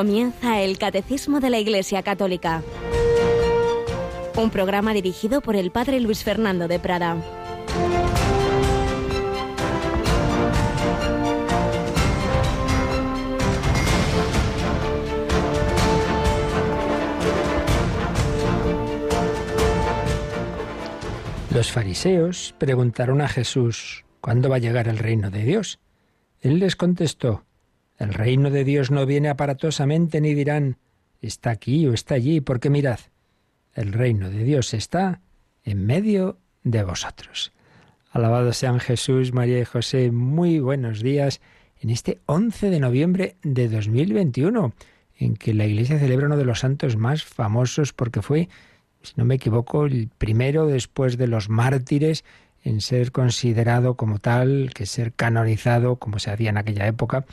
Comienza el Catecismo de la Iglesia Católica. Un programa dirigido por el Padre Luis Fernando de Prada. Los fariseos preguntaron a Jesús, ¿cuándo va a llegar el reino de Dios? Él les contestó, el reino de Dios no viene aparatosamente ni dirán, está aquí o está allí, porque mirad, el reino de Dios está en medio de vosotros. Alabado sean Jesús, María y José, muy buenos días en este 11 de noviembre de 2021, en que la Iglesia celebra uno de los santos más famosos porque fue, si no me equivoco, el primero después de los mártires en ser considerado como tal, que ser canonizado, como se hacía en aquella época,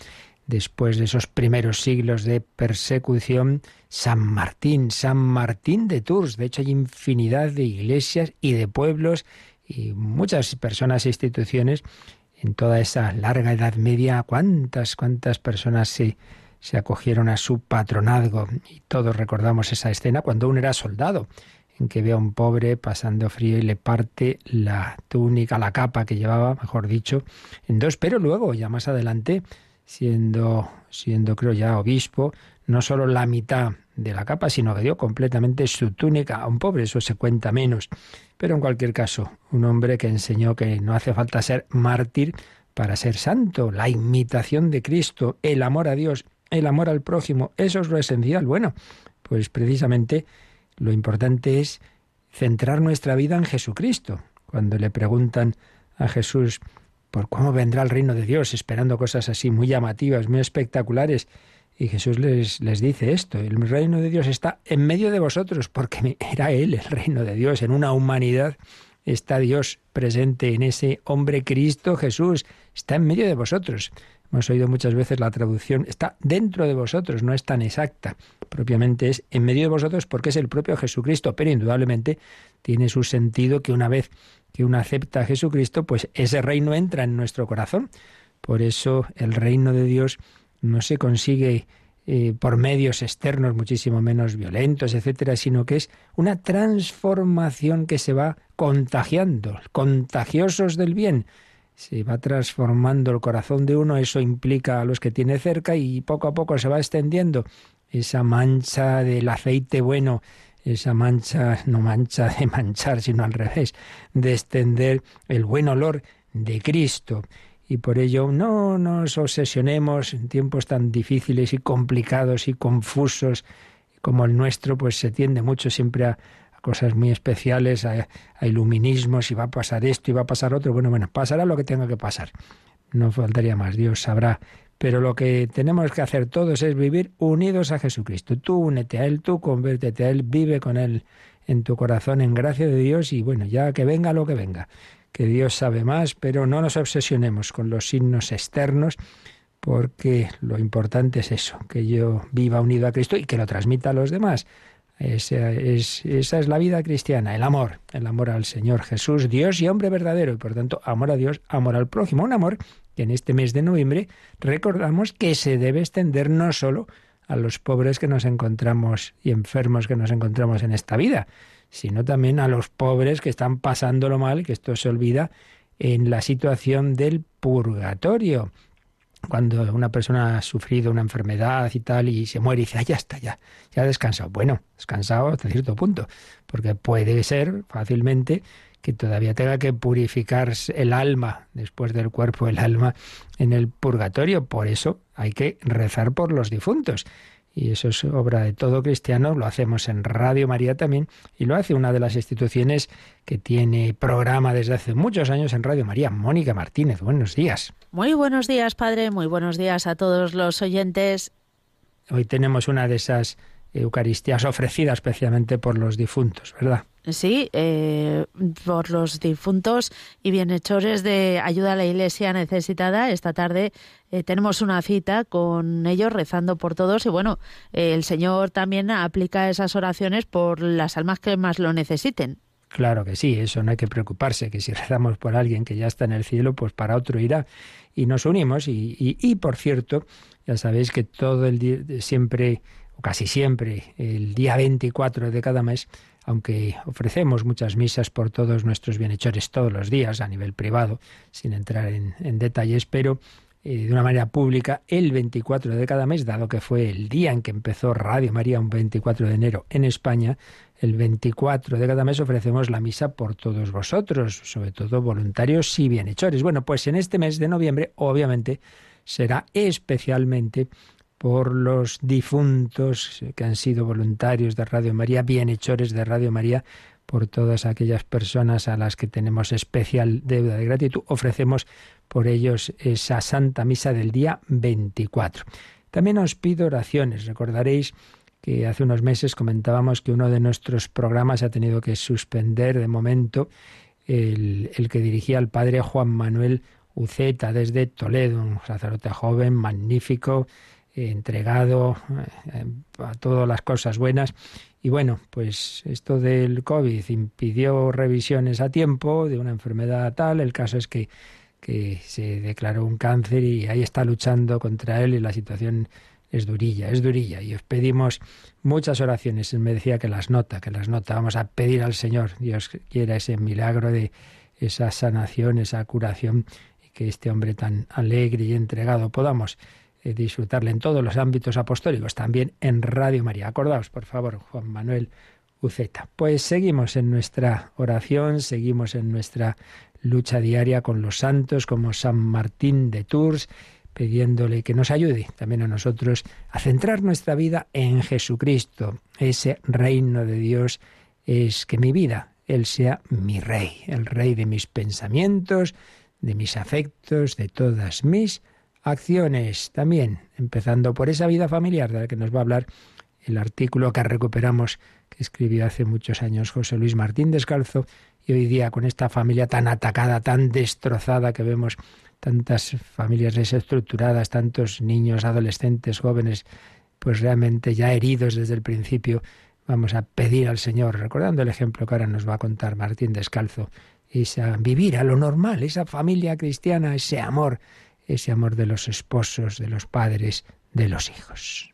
después de esos primeros siglos de persecución, San Martín, San Martín de Tours. De hecho, hay infinidad de iglesias y de pueblos y muchas personas e instituciones en toda esa larga Edad Media. ¿Cuántas, cuántas personas se, se acogieron a su patronazgo? Y todos recordamos esa escena cuando uno era soldado en que ve a un pobre pasando frío y le parte la túnica, la capa que llevaba, mejor dicho, en dos, pero luego, ya más adelante, siendo, siendo creo ya obispo, no solo la mitad de la capa, sino que dio completamente su túnica a un pobre, eso se cuenta menos. Pero en cualquier caso, un hombre que enseñó que no hace falta ser mártir para ser santo, la imitación de Cristo, el amor a Dios, el amor al prójimo, eso es lo esencial. Bueno, pues precisamente lo importante es centrar nuestra vida en Jesucristo. Cuando le preguntan a Jesús, por cómo vendrá el reino de Dios, esperando cosas así muy llamativas, muy espectaculares. Y Jesús les, les dice esto, el reino de Dios está en medio de vosotros, porque era Él el reino de Dios, en una humanidad está Dios presente en ese hombre Cristo Jesús, está en medio de vosotros. Hemos oído muchas veces la traducción, está dentro de vosotros, no es tan exacta. Propiamente es en medio de vosotros porque es el propio Jesucristo, pero indudablemente tiene su sentido que una vez que uno acepta a Jesucristo, pues ese reino entra en nuestro corazón. Por eso el reino de Dios no se consigue eh, por medios externos muchísimo menos violentos, etcétera, sino que es una transformación que se va contagiando, contagiosos del bien. Se va transformando el corazón de uno, eso implica a los que tiene cerca y poco a poco se va extendiendo esa mancha del aceite bueno esa mancha, no mancha de manchar, sino al revés, de extender el buen olor de Cristo. Y por ello no nos obsesionemos en tiempos tan difíciles y complicados y confusos como el nuestro, pues se tiende mucho siempre a, cosas muy especiales, a, a, iluminismos, y va a pasar esto y va a pasar otro. Bueno, bueno, pasará lo que tenga que pasar. No faltaría más, Dios sabrá pero lo que tenemos que hacer todos es vivir unidos a Jesucristo. Tú únete a Él, tú convértete a Él, vive con Él en tu corazón en gracia de Dios y bueno, ya que venga lo que venga, que Dios sabe más, pero no nos obsesionemos con los signos externos porque lo importante es eso, que yo viva unido a Cristo y que lo transmita a los demás. Esa es, esa es la vida cristiana, el amor, el amor al Señor Jesús, Dios y hombre verdadero, y por tanto amor a Dios, amor al prójimo, un amor en este mes de noviembre recordamos que se debe extender no solo a los pobres que nos encontramos y enfermos que nos encontramos en esta vida, sino también a los pobres que están pasándolo mal, que esto se olvida en la situación del purgatorio. Cuando una persona ha sufrido una enfermedad y tal y se muere y dice, ah, ya está, ya, ya ha descansado. Bueno, descansado hasta cierto punto, porque puede ser fácilmente que todavía tenga que purificarse el alma, después del cuerpo, el alma en el purgatorio. Por eso hay que rezar por los difuntos. Y eso es obra de todo cristiano, lo hacemos en Radio María también, y lo hace una de las instituciones que tiene programa desde hace muchos años en Radio María, Mónica Martínez. Buenos días. Muy buenos días, padre, muy buenos días a todos los oyentes. Hoy tenemos una de esas Eucaristías ofrecidas especialmente por los difuntos, ¿verdad? Sí, eh, por los difuntos y bienhechores de ayuda a la Iglesia necesitada. Esta tarde eh, tenemos una cita con ellos rezando por todos y bueno, eh, el Señor también aplica esas oraciones por las almas que más lo necesiten. Claro que sí, eso no hay que preocuparse, que si rezamos por alguien que ya está en el cielo, pues para otro irá. Y nos unimos y, y, y por cierto, Ya sabéis que todo el día, siempre, o casi siempre, el día 24 de cada mes, aunque ofrecemos muchas misas por todos nuestros bienhechores todos los días a nivel privado, sin entrar en, detalles, pero eh, de una manera pública el 24 de cada mes, dado que fue el día en que empezó Radio María, un 24 de enero en España, el 24 de cada mes ofrecemos la misa por todos vosotros, sobre todo voluntarios y bienhechores. Bueno, pues en este mes de noviembre, obviamente, será especialmente por los difuntos que han sido voluntarios de Radio María, bienhechores de Radio María, por todas aquellas personas a las que tenemos especial deuda de gratitud. Ofrecemos por ellos esa Santa Misa del día 24. También os pido oraciones. Recordaréis que hace unos meses comentábamos que uno de nuestros programas ha tenido que suspender de momento el, que dirigía el padre Juan Manuel Uceta desde Toledo, un sacerdote joven, magnífico, entregado eh, a todas las cosas buenas. Y bueno, pues esto del COVID impidió revisiones a tiempo de una enfermedad tal. El caso es que, que se declaró un cáncer y ahí está luchando contra él y la situación es durilla, es durilla. Y os pedimos muchas oraciones. Él me decía que las nota, que las nota. Vamos a pedir al Señor, Dios quiera ese milagro de esa sanación, esa curación, y que este hombre tan alegre y entregado podamos disfrutarle en todos los ámbitos apostólicos, también en Radio María. Acordaos, por favor, Juan Manuel Uceta. Pues seguimos en nuestra oración, seguimos en nuestra lucha diaria con los santos como San Martín de Tours, pidiéndole que nos ayude también a nosotros a centrar nuestra vida en Jesucristo. Ese reino de Dios es que mi vida, Él sea mi rey, el rey de mis pensamientos, de mis afectos, de todas mis acciones también, empezando por esa vida familiar de la que nos va a hablar el artículo que recuperamos que escribió hace muchos años José Luis Martín Descalzo y hoy día con esta familia tan atacada, tan destrozada que vemos tantas familias desestructuradas, tantos niños, adolescentes, jóvenes, pues realmente ya heridos desde el principio, vamos a pedir al Señor, recordando el ejemplo que ahora nos va a contar Martín Descalzo, esa vivir a lo normal, esa familia cristiana, ese amor ese amor de los esposos, de los padres, de los hijos.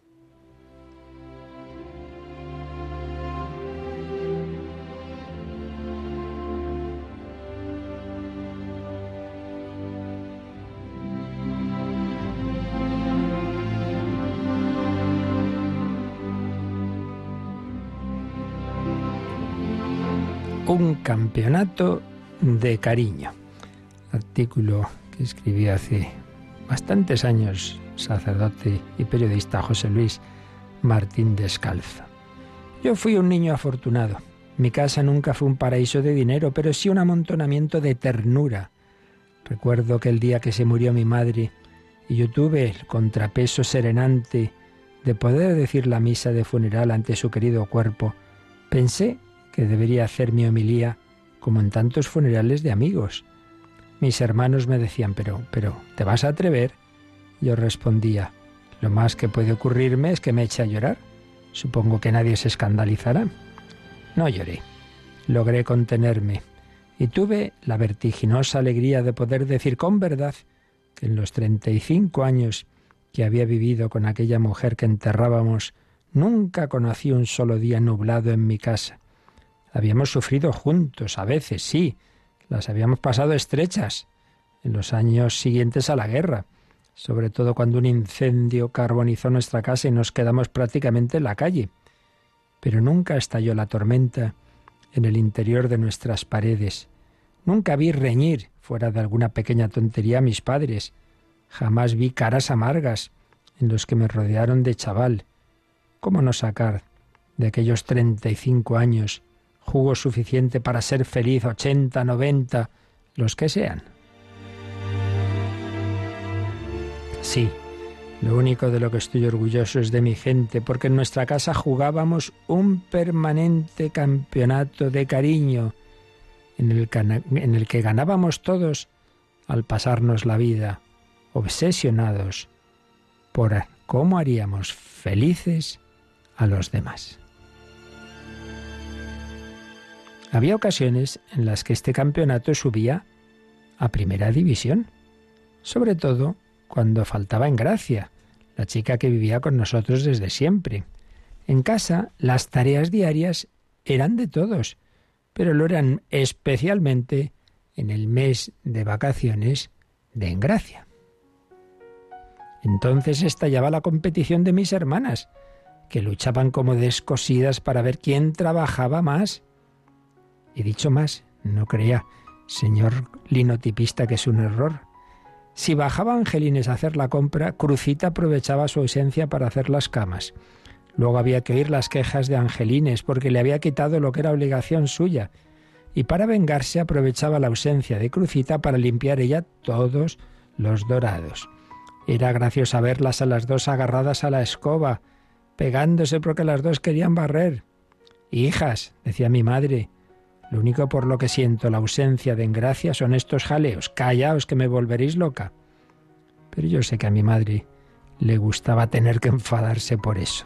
Un campeonato de cariño. Artículo que escribí hace bastantes años, sacerdote y periodista José Luis Martín Descalzo. Yo fui un niño afortunado. Mi casa nunca fue un paraíso de dinero, pero sí un amontonamiento de ternura. Recuerdo que el día que se murió mi madre y yo tuve el contrapeso serenante de poder decir la misa de funeral ante su querido cuerpo, pensé que debería hacer mi homilía como en tantos funerales de amigos, mis hermanos me decían, pero, pero, ¿te vas a atrever? Yo respondía, lo más que puede ocurrirme es que me eche a llorar. Supongo que nadie se escandalizará. No lloré. Logré contenerme y tuve la vertiginosa alegría de poder decir con verdad que en los 35 años que había vivido con aquella mujer que enterrábamos, nunca conocí un solo día nublado en mi casa. Habíamos sufrido juntos, a veces sí, las habíamos pasado estrechas en los años siguientes a la guerra, sobre todo cuando un incendio carbonizó nuestra casa y nos quedamos prácticamente en la calle. Pero nunca estalló la tormenta en el interior de nuestras paredes. Nunca vi reñir, fuera de alguna pequeña tontería, a mis padres. Jamás vi caras amargas en los que me rodearon de chaval. ¿Cómo no sacar de aquellos treinta y cinco años jugo suficiente para ser feliz, 80, 90, los que sean. Sí, lo único de lo que estoy orgulloso es de mi gente, porque en nuestra casa jugábamos un permanente campeonato de cariño, en el, en el que ganábamos todos al pasarnos la vida, obsesionados por cómo haríamos felices a los demás. Había ocasiones en las que este campeonato subía a primera división, sobre todo cuando faltaba en gracia la chica que vivía con nosotros desde siempre. En casa las tareas diarias eran de todos, pero lo eran especialmente en el mes de vacaciones de Engracia. Entonces estallaba la competición de mis hermanas, que luchaban como descosidas para ver quién trabajaba más. He dicho más, no creía, señor linotipista, que es un error. Si bajaba Angelines a hacer la compra, Crucita aprovechaba su ausencia para hacer las camas. Luego había que oír las quejas de Angelines porque le había quitado lo que era obligación suya. Y para vengarse aprovechaba la ausencia de Crucita para limpiar ella todos los dorados. Era gracioso verlas a las dos agarradas a la escoba, pegándose porque las dos querían barrer. Hijas, decía mi madre, lo único por lo que siento la ausencia de engracia son estos jaleos. Callaos que me volveréis loca. Pero yo sé que a mi madre le gustaba tener que enfadarse por eso.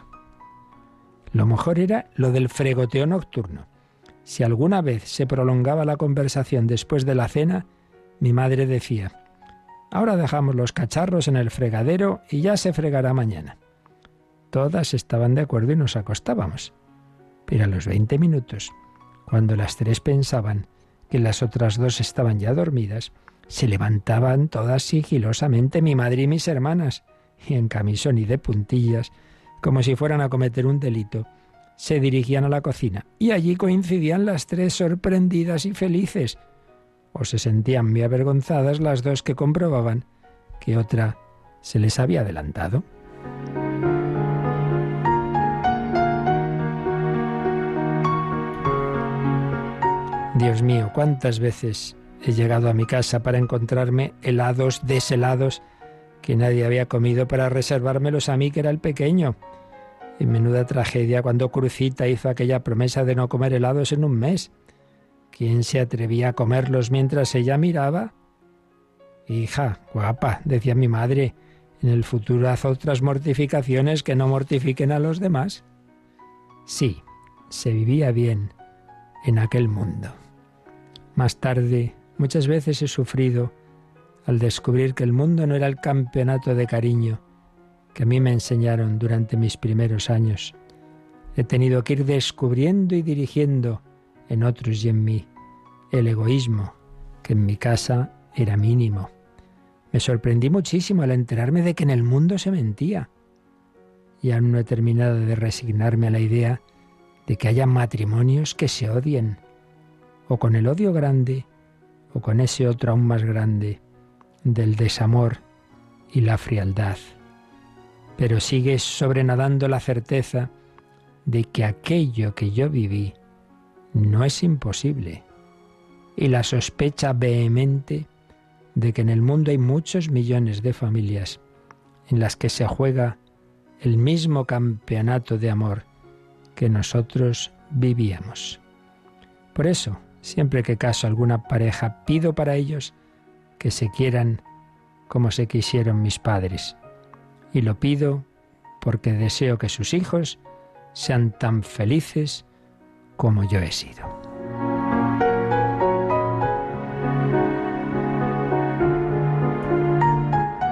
Lo mejor era lo del fregoteo nocturno. Si alguna vez se prolongaba la conversación después de la cena, mi madre decía, Ahora dejamos los cacharros en el fregadero y ya se fregará mañana. Todas estaban de acuerdo y nos acostábamos. Pero a los veinte minutos cuando las tres pensaban que las otras dos estaban ya dormidas, se levantaban todas sigilosamente mi madre y mis hermanas, y en camisón y de puntillas, como si fueran a cometer un delito, se dirigían a la cocina, y allí coincidían las tres sorprendidas y felices, o se sentían muy avergonzadas las dos que comprobaban que otra se les había adelantado. Dios mío, cuántas veces he llegado a mi casa para encontrarme helados deshelados que nadie había comido para reservármelos a mí, que era el pequeño. Y menuda tragedia cuando Crucita hizo aquella promesa de no comer helados en un mes. ¿Quién se atrevía a comerlos mientras ella miraba? Hija, guapa, decía mi madre, en el futuro haz otras mortificaciones que no mortifiquen a los demás. Sí, se vivía bien en aquel mundo. Más tarde, muchas veces he sufrido al descubrir que el mundo no era el campeonato de cariño que a mí me enseñaron durante mis primeros años. He tenido que ir descubriendo y dirigiendo en otros y en mí el egoísmo, que en mi casa era mínimo. Me sorprendí muchísimo al enterarme de que en el mundo se mentía. Y aún no he terminado de resignarme a la idea de que haya matrimonios que se odien, o con el odio grande, o con ese otro aún más grande, del desamor y la frialdad. Pero sigue sobrenadando la certeza de que aquello que yo viví no es imposible, y la sospecha vehemente de que en el mundo hay muchos millones de familias en las que se juega el mismo campeonato de amor que nosotros vivíamos. Por eso, Siempre que caso alguna pareja, pido para ellos que se quieran como se quisieron mis padres. Y lo pido porque deseo que sus hijos sean tan felices como yo he sido.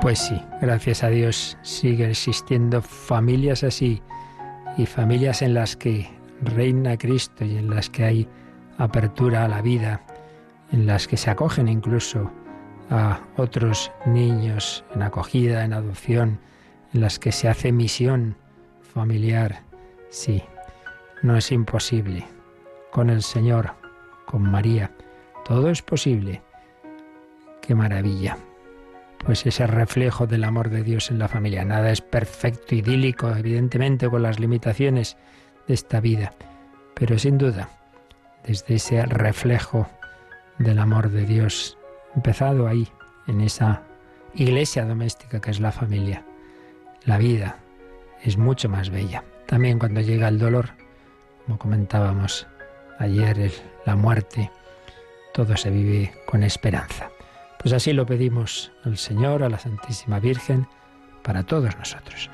Pues sí, gracias a Dios sigue existiendo familias así y familias en las que reina Cristo y en las que hay apertura a la vida, en las que se acogen incluso a otros niños en acogida, en adopción, en las que se hace misión familiar. Sí, no es imposible. Con el Señor, con María, todo es posible. Qué maravilla. Pues ese reflejo del amor de Dios en la familia. Nada es perfecto, idílico, evidentemente con las limitaciones de esta vida. Pero sin duda, desde ese reflejo del amor de Dios, empezado ahí, en esa iglesia doméstica que es la familia. La vida es mucho más bella. También cuando llega el dolor, como comentábamos ayer, la muerte, todo se vive con esperanza. Pues así lo pedimos al Señor, a la Santísima Virgen, para todos nosotros.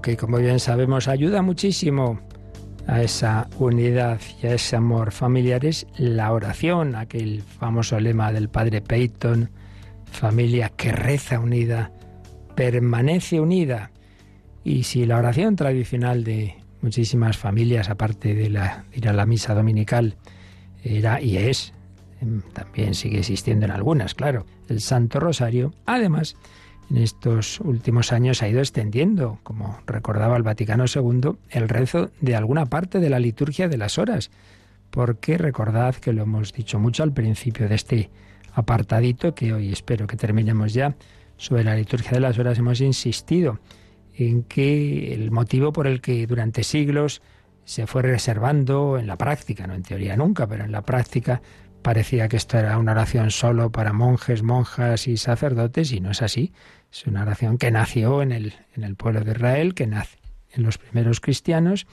Que, como bien sabemos, ayuda muchísimo a esa unidad y a ese amor familiar es la oración, aquel famoso lema del padre Peyton, familia que reza unida, permanece unida. Y si la oración tradicional de muchísimas familias, aparte de la, ir a la misa dominical, era y es, em, también sigue existiendo en algunas, claro, el Santo Rosario, además, en estos últimos años ha ido extendiendo, como recordaba el Vaticano II, el rezo de alguna parte de la liturgia de las horas, porque recordad que lo hemos dicho mucho al principio de este apartadito, que hoy espero que terminemos ya, sobre la liturgia de las horas hemos insistido en que el motivo por el que durante siglos se fue reservando en la práctica, no en teoría nunca, pero en la práctica parecía que esto era una oración solo para monjes, monjas y sacerdotes y no es así. Es una oración que nació en el, en el pueblo de Israel, que nace en los primeros cristianos,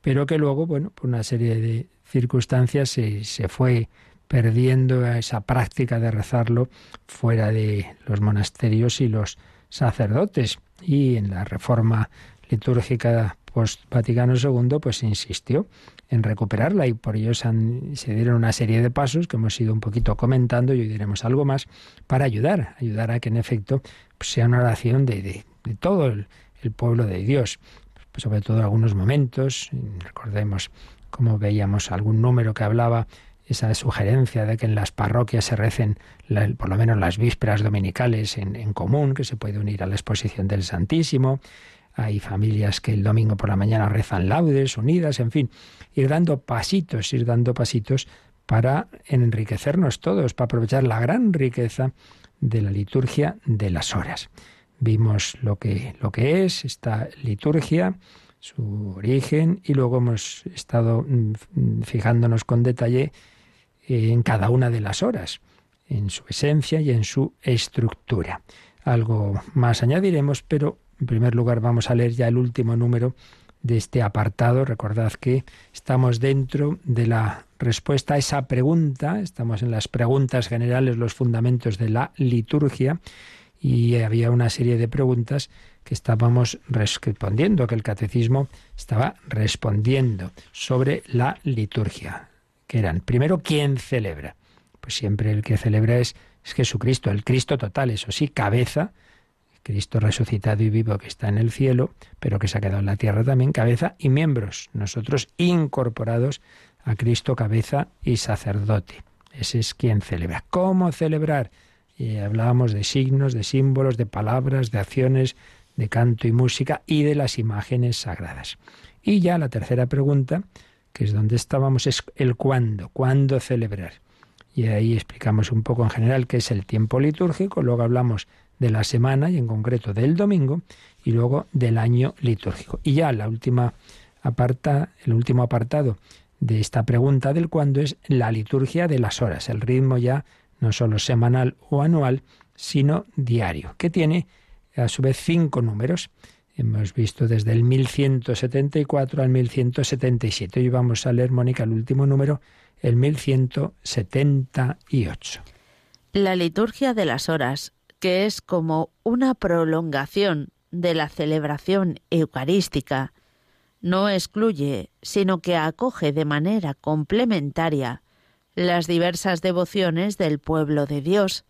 pero que luego, bueno, por una serie de circunstancias se, se fue perdiendo esa práctica de rezarlo fuera de los monasterios y los sacerdotes y en la reforma litúrgica post-Vaticano II, pues insistió en recuperarla y por ello se, dieron una serie de pasos que hemos ido un poquito comentando y hoy diremos algo más para ayudar, ayudar a que en efecto pues, sea una oración de, todo el, pueblo de Dios, pues, sobre todo en algunos momentos, recordemos cómo veíamos algún número que hablaba esa sugerencia de que en las parroquias se recen por lo menos las vísperas dominicales en, común, que se puede unir a la exposición del Santísimo. Hay familias que el domingo por la mañana rezan laudes unidas, en fin, ir dando pasitos, ir dando pasitos para enriquecernos todos, para aprovechar la gran riqueza de la liturgia de las horas. Vimos lo que, lo que es esta liturgia, su origen, y luego hemos estado mm, fijándonos con detalle en cada una de las horas, en su esencia y en su estructura. Algo más añadiremos, pero en primer lugar vamos a leer ya el último número de este apartado. Recordad que estamos dentro de la respuesta a esa pregunta, estamos en las preguntas generales, los fundamentos de la liturgia, y había una serie de preguntas que estábamos respondiendo, que el catecismo estaba respondiendo sobre la liturgia que eran, primero, ¿quién celebra? Pues siempre el que celebra es, es Jesucristo, el Cristo total, eso sí, cabeza, Cristo resucitado y vivo que está en el cielo, pero que se ha quedado en la tierra también, cabeza y miembros, nosotros incorporados a Cristo cabeza y sacerdote. Ese es quien celebra. ¿Cómo celebrar? Y hablábamos de signos, de símbolos, de palabras, de acciones, de canto y música y de las imágenes sagradas. Y ya la tercera pregunta que es donde estábamos, es el cuándo, cuándo celebrar. Y ahí explicamos un poco en general qué es el tiempo litúrgico, luego hablamos de la semana y en concreto del domingo y luego del año litúrgico. Y ya la última aparta, el último apartado de esta pregunta del cuándo es la liturgia de las horas, el ritmo ya no solo semanal o anual, sino diario, que tiene a su vez cinco números. Hemos visto desde el 1174 al 1177. Hoy vamos a leer, Mónica, el último número, el 1178. La liturgia de las horas, que es como una prolongación de la celebración eucarística, no excluye, sino que acoge de manera complementaria las diversas devociones del pueblo de Dios,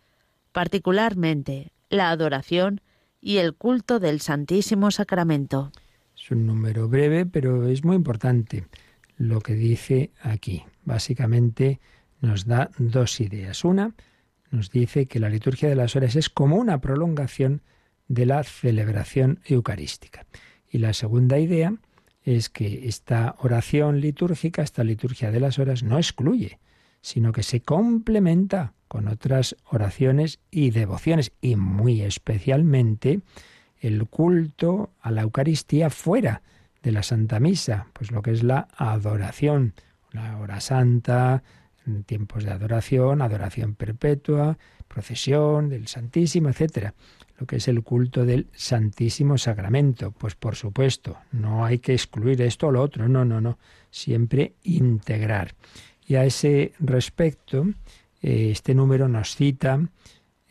particularmente la adoración y el culto del Santísimo Sacramento. Es un número breve, pero es muy importante lo que dice aquí. Básicamente nos da dos ideas. Una, nos dice que la liturgia de las horas es como una prolongación de la celebración eucarística. Y la segunda idea es que esta oración litúrgica, esta liturgia de las horas, no excluye, sino que se complementa con otras oraciones y devociones, y muy especialmente el culto a la Eucaristía fuera de la Santa Misa, pues lo que es la adoración, la hora santa, tiempos de adoración, adoración perpetua, procesión del Santísimo, etcétera. Lo que es el culto del Santísimo Sacramento, pues por supuesto, no hay que excluir esto o lo otro, no, no, no, siempre integrar. Y a ese respecto, eh, este número nos cita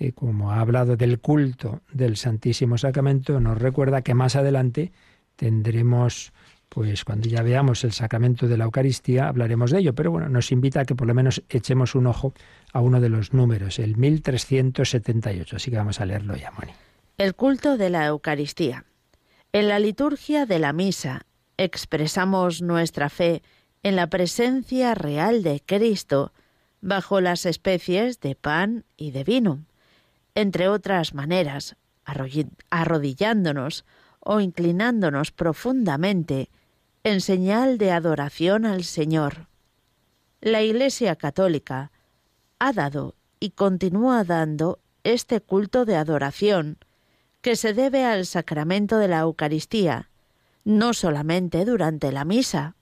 eh, como ha hablado del culto del Santísimo Sacramento, nos recuerda que más adelante tendremos, pues cuando ya veamos el sacramento de la Eucaristía, hablaremos de ello, pero bueno, nos invita a que por lo menos echemos un ojo a uno de los números, el 1378, así que vamos a leerlo ya, Moni. El culto de la Eucaristía. En la liturgia de la misa expresamos nuestra fe en la presencia real de Cristo bajo las especies de pan y de vino, entre otras maneras, arrodillándonos o inclinándonos profundamente en señal de adoración al Señor. La Iglesia Católica ha dado y continúa dando este culto de adoración que se debe al sacramento de la Eucaristía, no solamente durante la misa,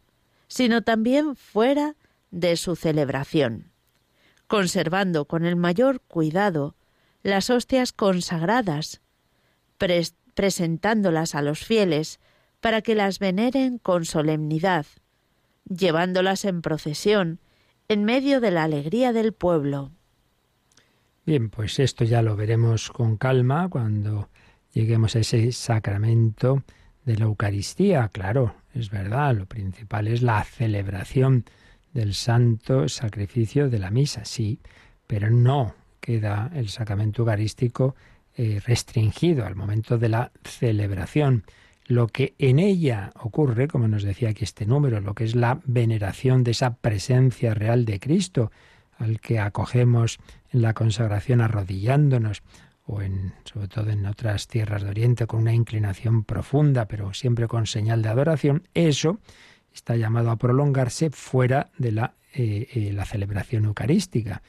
sino también fuera de su celebración, conservando con el mayor cuidado las hostias consagradas, presentándolas a los fieles para que las veneren con solemnidad, llevándolas en procesión en medio de la alegría del pueblo. Bien, pues esto ya lo veremos con calma cuando lleguemos a ese sacramento de la Eucaristía. Claro, es verdad, lo principal es la celebración del santo sacrificio de la misa, sí, pero no queda el sacramento eucarístico eh, restringido al momento de la celebración. Lo que en ella ocurre, como nos decía aquí este número, lo que es la veneración de esa presencia real de Cristo, al que acogemos en la consagración arrodillándonos, o en, sobre todo en otras tierras de Oriente, con una inclinación profunda, pero siempre con señal de adoración, eso está llamado a prolongarse fuera de la, eh, eh, la celebración eucarística.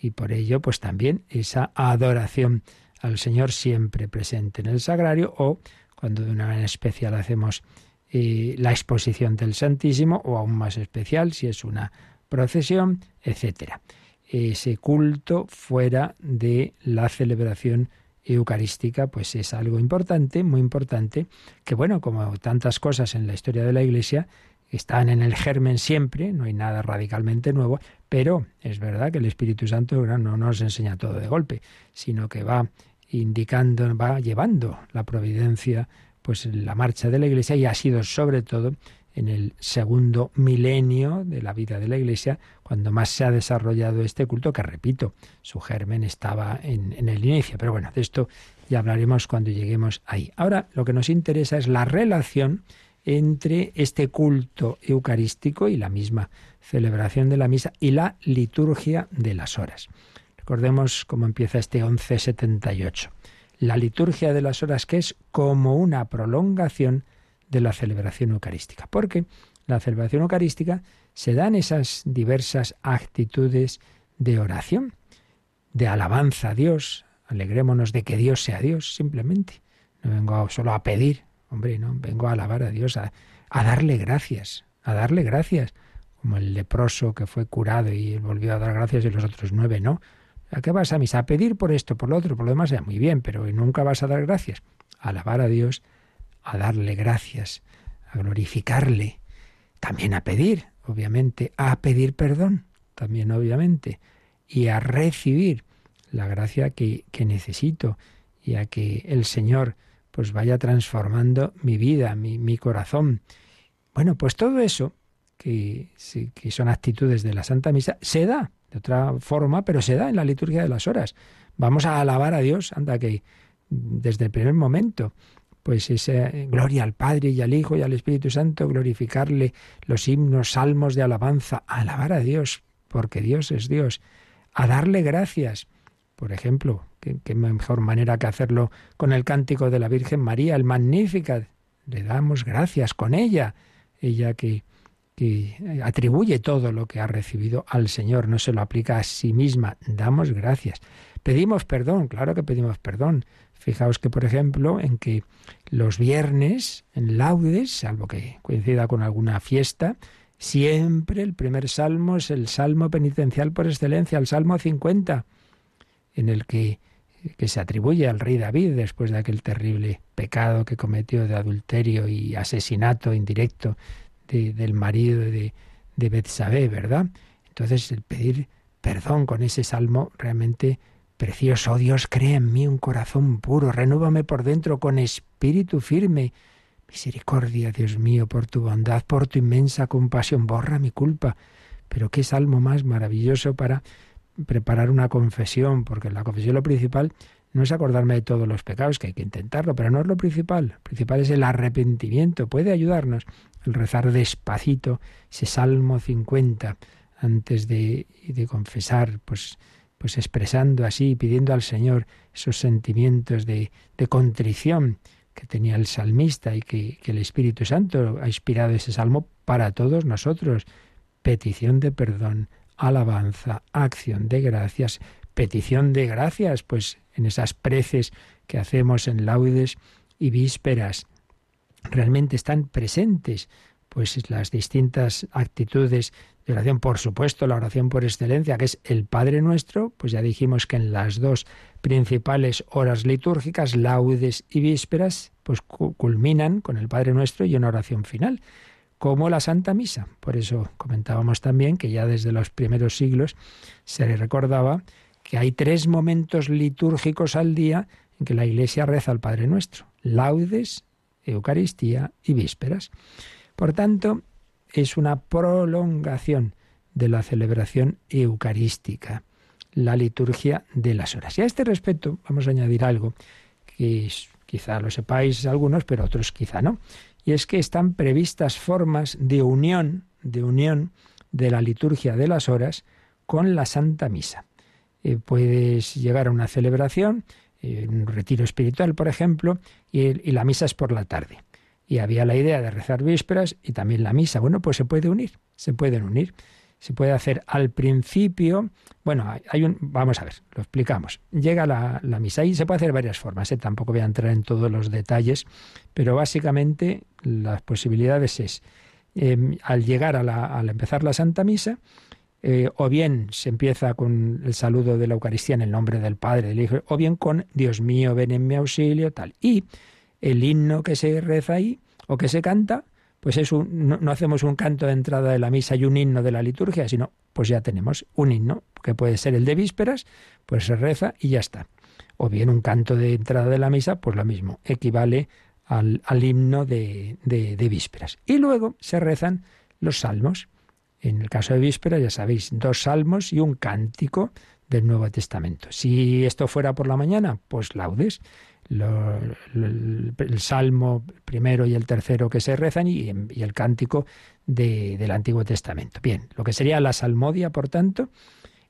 Y por ello, pues también esa adoración al Señor siempre presente en el sagrario o cuando de una manera especial hacemos eh, la exposición del Santísimo o aún más especial si es una procesión, etcétera. Ese culto fuera de la celebración eucarística, pues es algo importante, muy importante, que bueno, como tantas cosas en la historia de la Iglesia, están en el germen siempre, no hay nada radicalmente nuevo, pero es verdad que el Espíritu Santo no nos enseña todo de golpe, sino que va indicando, va llevando la providencia, pues la marcha de la Iglesia y ha sido sobre todo en el segundo milenio de la vida de la Iglesia, cuando más se ha desarrollado este culto, que repito, su germen estaba en, en, el inicio. Pero bueno, de esto ya hablaremos cuando lleguemos ahí. Ahora lo que nos interesa es la relación entre este culto eucarístico y la misma celebración de la misa y la liturgia de las horas. Recordemos cómo empieza este 1178. La liturgia de las horas que es como una prolongación de la celebración eucarística, porque la celebración eucarística se dan esas diversas actitudes de oración, de alabanza a Dios, alegrémonos de que Dios sea Dios, simplemente. No vengo solo a pedir, hombre, no, vengo a alabar a Dios, a, a darle gracias, a darle gracias, como el leproso que fue curado y volvió a dar gracias y los otros nueve no. ¿A qué vas a misa? A pedir por esto, por lo otro, por lo demás, muy bien, pero nunca vas a dar gracias. A alabar a Dios, a darle gracias, a glorificarle, también a pedir, obviamente, a pedir perdón, también obviamente, y a recibir la gracia que, que necesito y a que el Señor pues vaya transformando mi vida, mi, mi corazón. Bueno, pues todo eso, que, que son actitudes de la Santa Misa, se da de otra forma, pero se da en la liturgia de las horas. Vamos a alabar a Dios, anda que desde el primer momento pues esa eh, gloria al Padre y al Hijo y al Espíritu Santo, glorificarle los himnos, salmos de alabanza, alabar a Dios, porque Dios es Dios, a darle gracias. Por ejemplo, qué, mejor manera que hacerlo con el cántico de la Virgen María, el Magnificat. Le damos gracias con ella, ella que, que atribuye todo lo que ha recibido al Señor, no se lo aplica a sí misma. Damos gracias. Pedimos perdón, claro que pedimos perdón. Fijaos que, por ejemplo, en que los viernes, en laudes, salvo que coincida con alguna fiesta, siempre el primer salmo es el salmo penitencial por excelencia, el salmo 50, en el que, que se atribuye al rey David después de aquel terrible pecado que cometió de adulterio y asesinato indirecto del marido de, de Betsabé, ¿verdad? Entonces, el pedir perdón con ese salmo realmente precioso, oh Dios, crea en mí un corazón puro, renúvame por dentro con espíritu firme. Misericordia, Dios mío, por tu bondad, por tu inmensa compasión, borra mi culpa. Pero qué salmo más maravilloso para preparar una confesión, porque la confesión lo principal no es acordarme de todos los pecados, que hay que intentarlo, pero no es lo principal. Lo principal es el arrepentimiento. Puede ayudarnos rezar despacito ese Salmo 50 antes de, de confesar, pues, pues expresando así, pidiendo al Señor esos sentimientos de, de contrición que tenía el salmista y que, que el Espíritu Santo ha inspirado ese salmo para todos nosotros. Petición de perdón, alabanza, acción de gracias, petición de gracias, pues en esas preces que hacemos en laudes y vísperas. Realmente están presentes pues las distintas actitudes de oración, por supuesto, la oración por excelencia, que es el Padre Nuestro, pues ya dijimos que en las dos principales horas litúrgicas, laudes y vísperas, pues culminan con el Padre Nuestro y una oración final, como la Santa Misa. Por eso comentábamos también que ya desde los primeros siglos se le recordaba que hay tres momentos litúrgicos al día en que la Iglesia reza al Padre Nuestro, laudes, Eucaristía y vísperas. Por tanto, es una prolongación de la celebración eucarística, la liturgia de las horas. Y a este respecto vamos a añadir algo que quizá lo sepáis algunos, pero otros quizá no. Y es que están previstas formas de unión, de unión de la liturgia de las horas con la Santa Misa. Eh, puedes llegar a una celebración, un retiro espiritual, por ejemplo, y, la misa es por la tarde. Y había la idea de rezar vísperas y también la misa. Bueno, pues se puede unir, se pueden unir. Se puede hacer al principio, bueno, hay un, vamos a ver, lo explicamos. Llega la, misa y se puede hacer varias formas, ¿eh? tampoco voy a entrar en todos los detalles, pero básicamente las posibilidades es, al llegar a la, al empezar la Santa Misa, eh, o bien se empieza con el saludo de la Eucaristía en el nombre del Padre, del Hijo, o bien con Dios mío, ven en mi auxilio, tal. Y el himno que se reza ahí o que se canta, pues es un, no, hacemos un canto de entrada de la misa y un himno de la liturgia, sino pues ya tenemos un himno, que puede ser el de vísperas, pues se reza y ya está. O bien un canto de entrada de la misa, pues lo mismo, equivale al, himno de, de, de vísperas. Y luego se rezan los salmos. En el caso de víspera, ya sabéis, dos salmos y un cántico del Nuevo Testamento. Si esto fuera por la mañana, pues laudes. el salmo primero y el tercero que se rezan y, el cántico del Antiguo Testamento. Bien, lo que sería la salmodia, por tanto,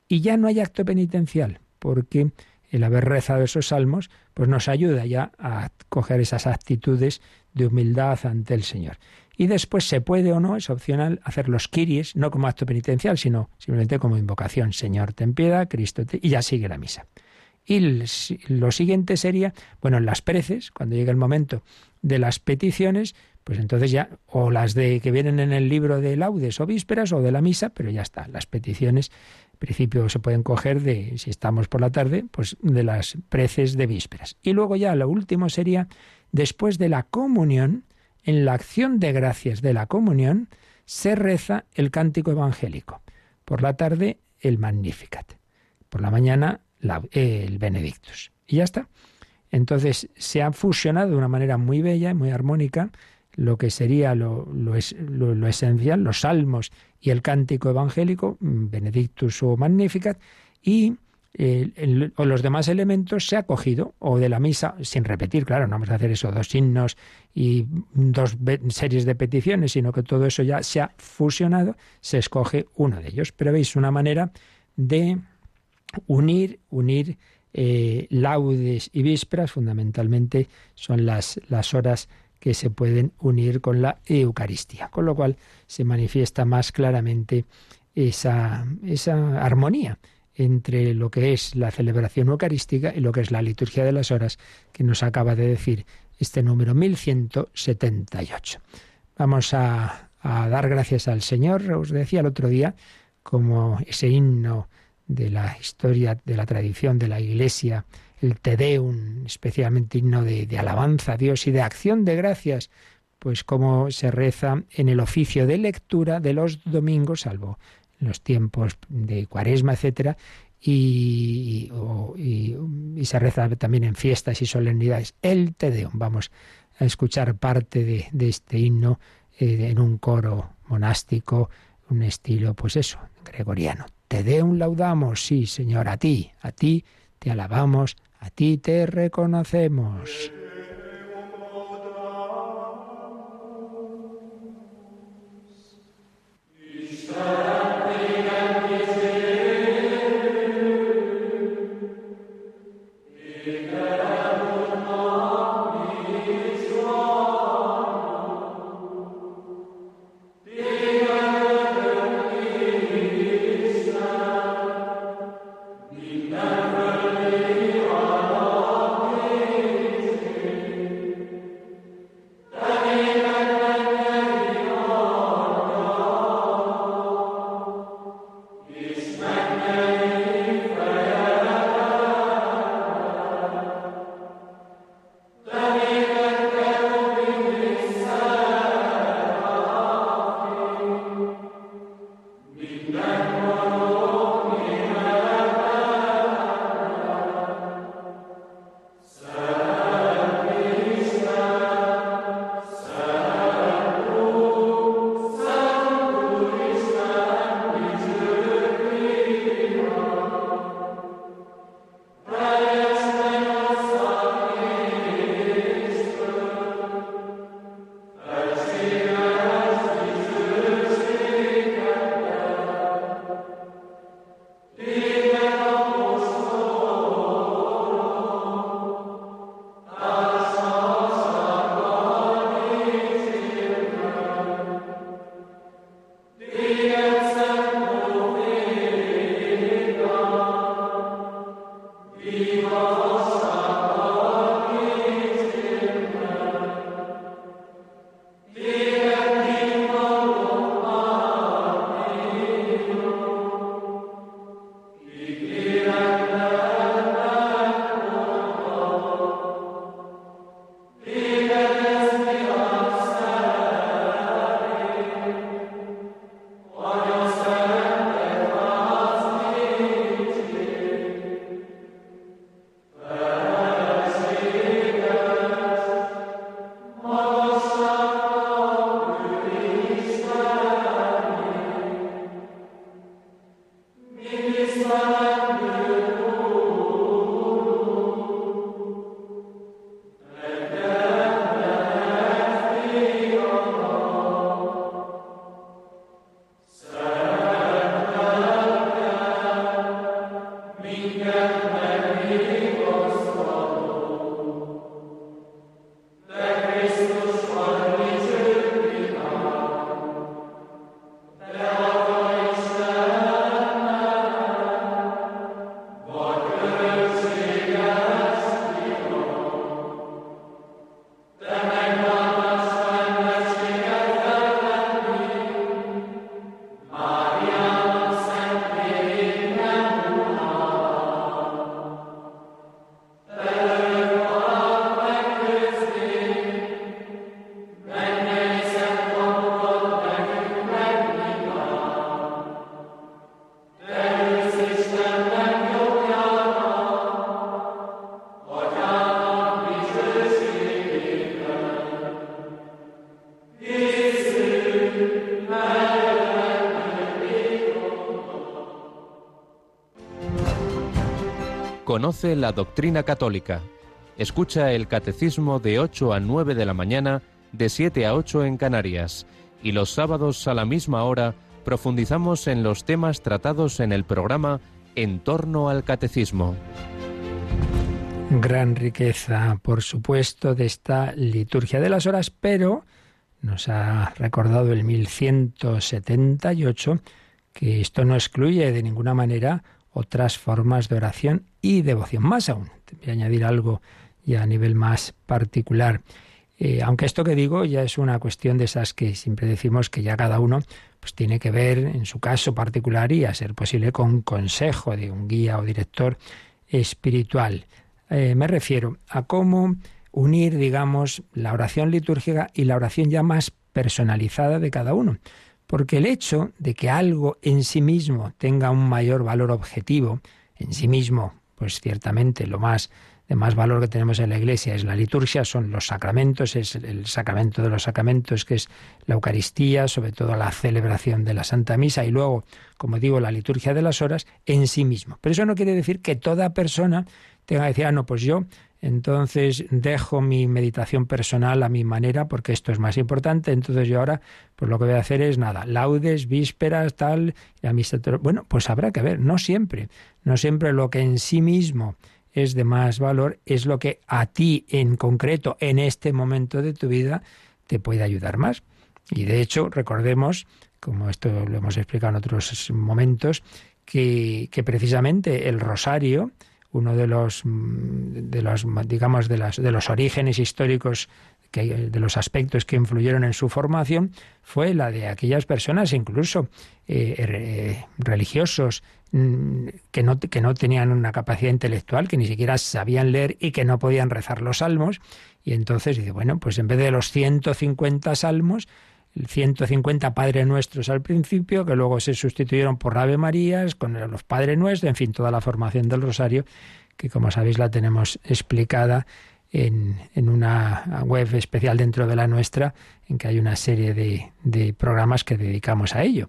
y ya no hay acto penitencial, porque el haber rezado esos salmos, pues nos ayuda ya a coger esas actitudes de humildad ante el Señor. Y después se puede o no, es opcional, hacer los kiries, no como acto penitencial, sino simplemente como invocación. Señor, ten piedad, Cristo, te... y ya sigue la misa. Y lo siguiente sería, bueno, las preces, cuando llegue el momento de las peticiones, pues entonces ya, o las de que vienen en el libro de laudes o vísperas o de la misa, pero ya está, las peticiones, en principio se pueden coger de, si estamos por la tarde, pues de las preces de vísperas. Y luego ya lo último sería, después de la comunión, en la acción de gracias de la comunión se reza el cántico evangélico. Por la tarde el Magnificat. Por la mañana el Benedictus. Y ya está. Entonces se ha fusionado de una manera muy bella y muy armónica lo que sería lo, lo, esencial, los salmos y el cántico evangélico, Benedictus o Magnificat, y o los demás elementos se ha cogido, o de la misa, sin repetir, claro, no vamos a hacer eso, dos himnos y dos series de peticiones, sino que todo eso ya se ha fusionado, se escoge uno de ellos. Pero veis una manera de unir, unir eh, laudes y vísperas, fundamentalmente son las, las horas que se pueden unir con la Eucaristía, con lo cual se manifiesta más claramente esa, esa armonía entre lo que es la celebración eucarística y lo que es la liturgia de las horas que nos acaba de decir este número 1178. Vamos a, dar gracias al Señor, os decía el otro día, como ese himno de la historia, de la tradición de la Iglesia, el Te Deum, especialmente himno de, de, alabanza a Dios y de acción de gracias, pues como se reza en el oficio de lectura de los domingos, salvo los tiempos de cuaresma, etcétera, y, se reza también en fiestas y solemnidades. El Te Deum. Vamos a escuchar parte de, este himno eh, en un coro monástico, un estilo, pues eso, gregoriano. Te Deum laudamos, sí, Señor, a ti, a ti te alabamos, a ti te reconocemos. Conoce la doctrina católica. Escucha el catecismo de 8 a 9 de la mañana, de 7 a 8 en Canarias. Y los sábados a la misma hora profundizamos en los temas tratados en el programa En torno al catecismo. Gran riqueza, por supuesto, de esta liturgia de las horas, pero nos ha recordado el 1178 que esto no excluye de ninguna manera otras formas de oración y devoción. Más aún, voy a añadir algo ya a nivel más particular. Eh, aunque esto que digo ya es una cuestión de esas que siempre decimos que ya cada uno pues tiene que ver en su caso particular y a ser posible con consejo de un guía o director espiritual. Eh, me refiero a cómo unir, digamos, la oración litúrgica y la oración ya más personalizada de cada uno. Porque el hecho de que algo en sí mismo tenga un mayor valor objetivo, en sí mismo, pues ciertamente lo más de más valor que tenemos en la Iglesia es la liturgia, son los sacramentos, es el sacramento de los sacramentos, que es la Eucaristía, sobre todo la celebración de la Santa Misa, y luego, como digo, la liturgia de las horas en sí mismo. Pero eso no quiere decir que toda persona tenga que decir, ah, no, pues yo entonces dejo mi meditación personal a mi manera porque esto es más importante. Entonces yo ahora, pues lo que voy a hacer es nada, laudes, vísperas, tal, y a. Bueno, pues habrá que ver, no siempre, no siempre lo que en sí mismo es de más valor es lo que a ti en concreto, en este momento de tu vida, te puede ayudar más. Y de hecho, recordemos, como esto lo hemos explicado en otros momentos, que, que precisamente el rosario, uno de los, mm, de los digamos, de, las, de los orígenes históricos que, de los aspectos que influyeron en su formación fue la de aquellas personas, incluso eh, religiosos, mm, que no, que no tenían una capacidad intelectual, que ni siquiera sabían leer y que no podían rezar los salmos. Y entonces dice, bueno, pues en vez de los 150 salmos, 150 Padre Nuestros al principio, que luego se sustituyeron por Ave Marías, con los Padre Nuestros, en fin, toda la formación del Rosario, que como sabéis la tenemos explicada en, en, una web especial dentro de la nuestra, en que hay una serie de, de, programas que dedicamos a ello.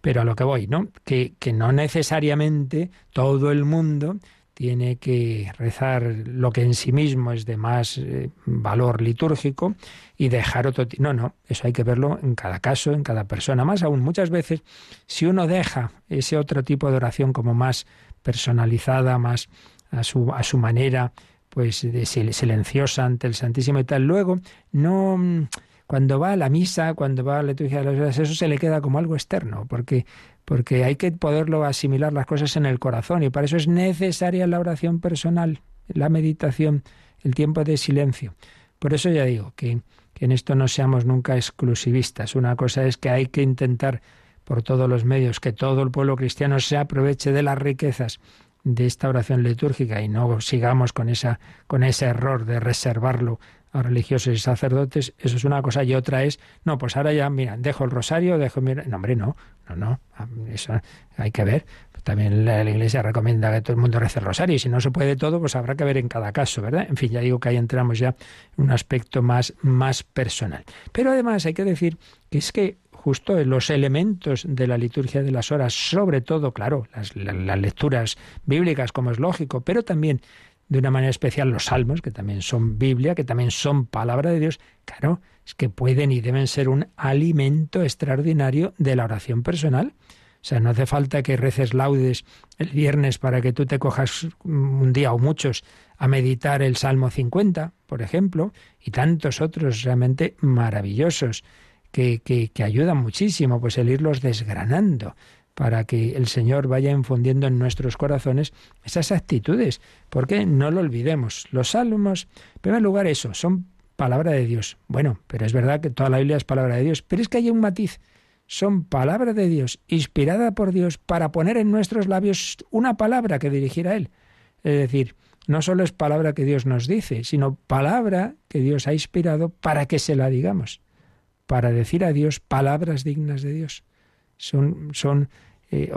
Pero a lo que voy, ¿no? Que, que no necesariamente todo el mundo tiene que rezar lo que en sí mismo es de más eh, valor litúrgico y dejar otro no no eso hay que verlo en cada caso en cada persona más aún muchas veces si uno deja ese otro tipo de oración como más personalizada más a su a su manera pues de silenciosa ante el Santísimo y tal luego no cuando va a la misa, cuando va a la liturgia de las horas, eso se le queda como algo externo, porque porque hay que poderlo asimilar las cosas en el corazón y para eso es necesaria la oración personal, la meditación, el tiempo de silencio. Por eso ya digo que, que en esto no seamos nunca exclusivistas. Una cosa es que hay que intentar por todos los medios que todo el pueblo cristiano se aproveche de las riquezas de esta oración litúrgica y no sigamos con esa con ese error de reservarlo a religiosos y sacerdotes, eso es una cosa y otra es, no, pues ahora ya, mira, dejo el rosario, dejo mi... No, hombre, no, no, no, eso hay que ver. También la, Iglesia recomienda que todo el mundo rece el rosario y si no se puede todo, pues habrá que ver en cada caso, ¿verdad? En fin, ya digo que ahí entramos ya en un aspecto más, más personal. Pero además hay que decir que es que justo los elementos de la liturgia de las horas, sobre todo, claro, las, las lecturas bíblicas, como es lógico, pero también de una manera especial los salmos, que también son Biblia, que también son palabra de Dios, claro, es que pueden y deben ser un alimento extraordinario de la oración personal. Sea, no hace falta que reces laudes el viernes para que tú te cojas un día o muchos a meditar el Salmo 50, por ejemplo, y tantos otros realmente maravillosos que, que, que ayudan muchísimo, pues el irlos desgranando para que el Señor vaya infundiendo en nuestros corazones esas actitudes, porque no lo olvidemos. Los salmos, en primer lugar, eso, son palabra de Dios. Bueno, pero es verdad que toda la Biblia es palabra de Dios, pero es que hay un matiz. Son palabra de Dios, inspirada por Dios, para poner en nuestros labios una palabra que dirigir a Él. Es decir, no solo es palabra que Dios nos dice, sino palabra que Dios ha inspirado para que se la digamos, para decir a Dios palabras dignas de Dios son, son eh,